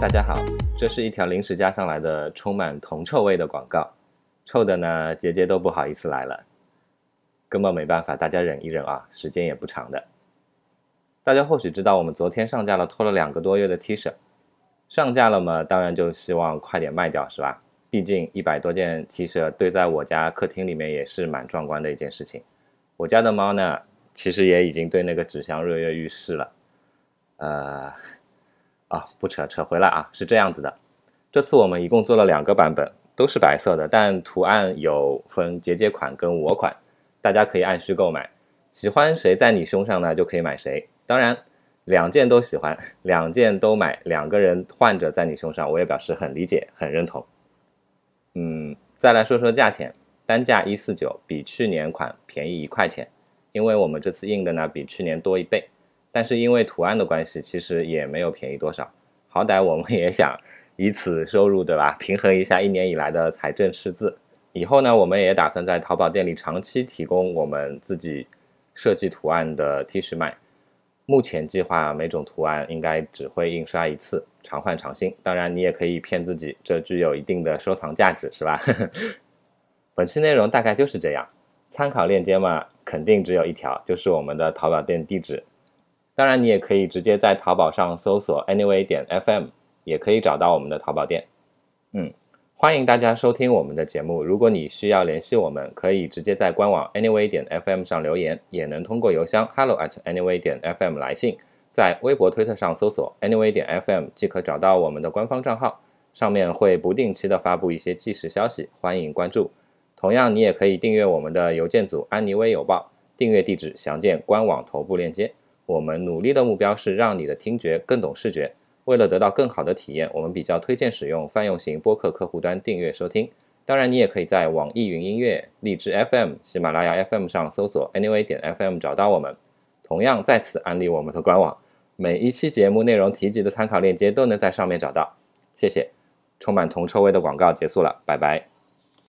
大家好，这是一条临时加上来的充满铜臭味的广告，臭的呢，杰杰都不好意思来了，根本没办法，大家忍一忍啊，时间也不长的。大家或许知道，我们昨天上架了拖了两个多月的 T 恤，上架了嘛，当然就希望快点卖掉，是吧？毕竟一百多件 T 恤堆在我家客厅里面也是蛮壮观的一件事情。我家的猫呢，其实也已经对那个纸箱跃跃欲试了，呃。啊，不扯扯回来啊，是这样子的，这次我们一共做了两个版本，都是白色的，但图案有分节节款跟我款，大家可以按需购买，喜欢谁在你胸上呢，就可以买谁。当然，两件都喜欢，两件都买，两个人换着在你胸上，我也表示很理解，很认同。嗯，再来说说价钱，单价一四九，比去年款便宜一块钱，因为我们这次印的呢比去年多一倍。但是因为图案的关系，其实也没有便宜多少。好歹我们也想以此收入，对吧？平衡一下一年以来的财政赤字。以后呢，我们也打算在淘宝店里长期提供我们自己设计图案的 T 恤卖。目前计划每种图案应该只会印刷一次，常换常新。当然，你也可以骗自己，这具有一定的收藏价值，是吧？本期内容大概就是这样。参考链接嘛，肯定只有一条，就是我们的淘宝店地址。当然，你也可以直接在淘宝上搜索 Anyway 点 FM，也可以找到我们的淘宝店。嗯，欢迎大家收听我们的节目。如果你需要联系我们，可以直接在官网 Anyway 点 FM 上留言，也能通过邮箱 Hello at Anyway 点 FM 来信。在微博、推特上搜索 Anyway 点 FM 即可找到我们的官方账号，上面会不定期的发布一些即时消息，欢迎关注。同样，你也可以订阅我们的邮件组安妮微邮报，订阅地址详见官网头部链接。我们努力的目标是让你的听觉更懂视觉。为了得到更好的体验，我们比较推荐使用泛用型播客客户端订阅收听。当然，你也可以在网易云音乐、荔枝 FM、喜马拉雅 FM 上搜索 Anyway 点 FM 找到我们。同样，在此安利我们的官网，每一期节目内容提及的参考链接都能在上面找到。谢谢。充满铜臭味的广告结束了，拜拜。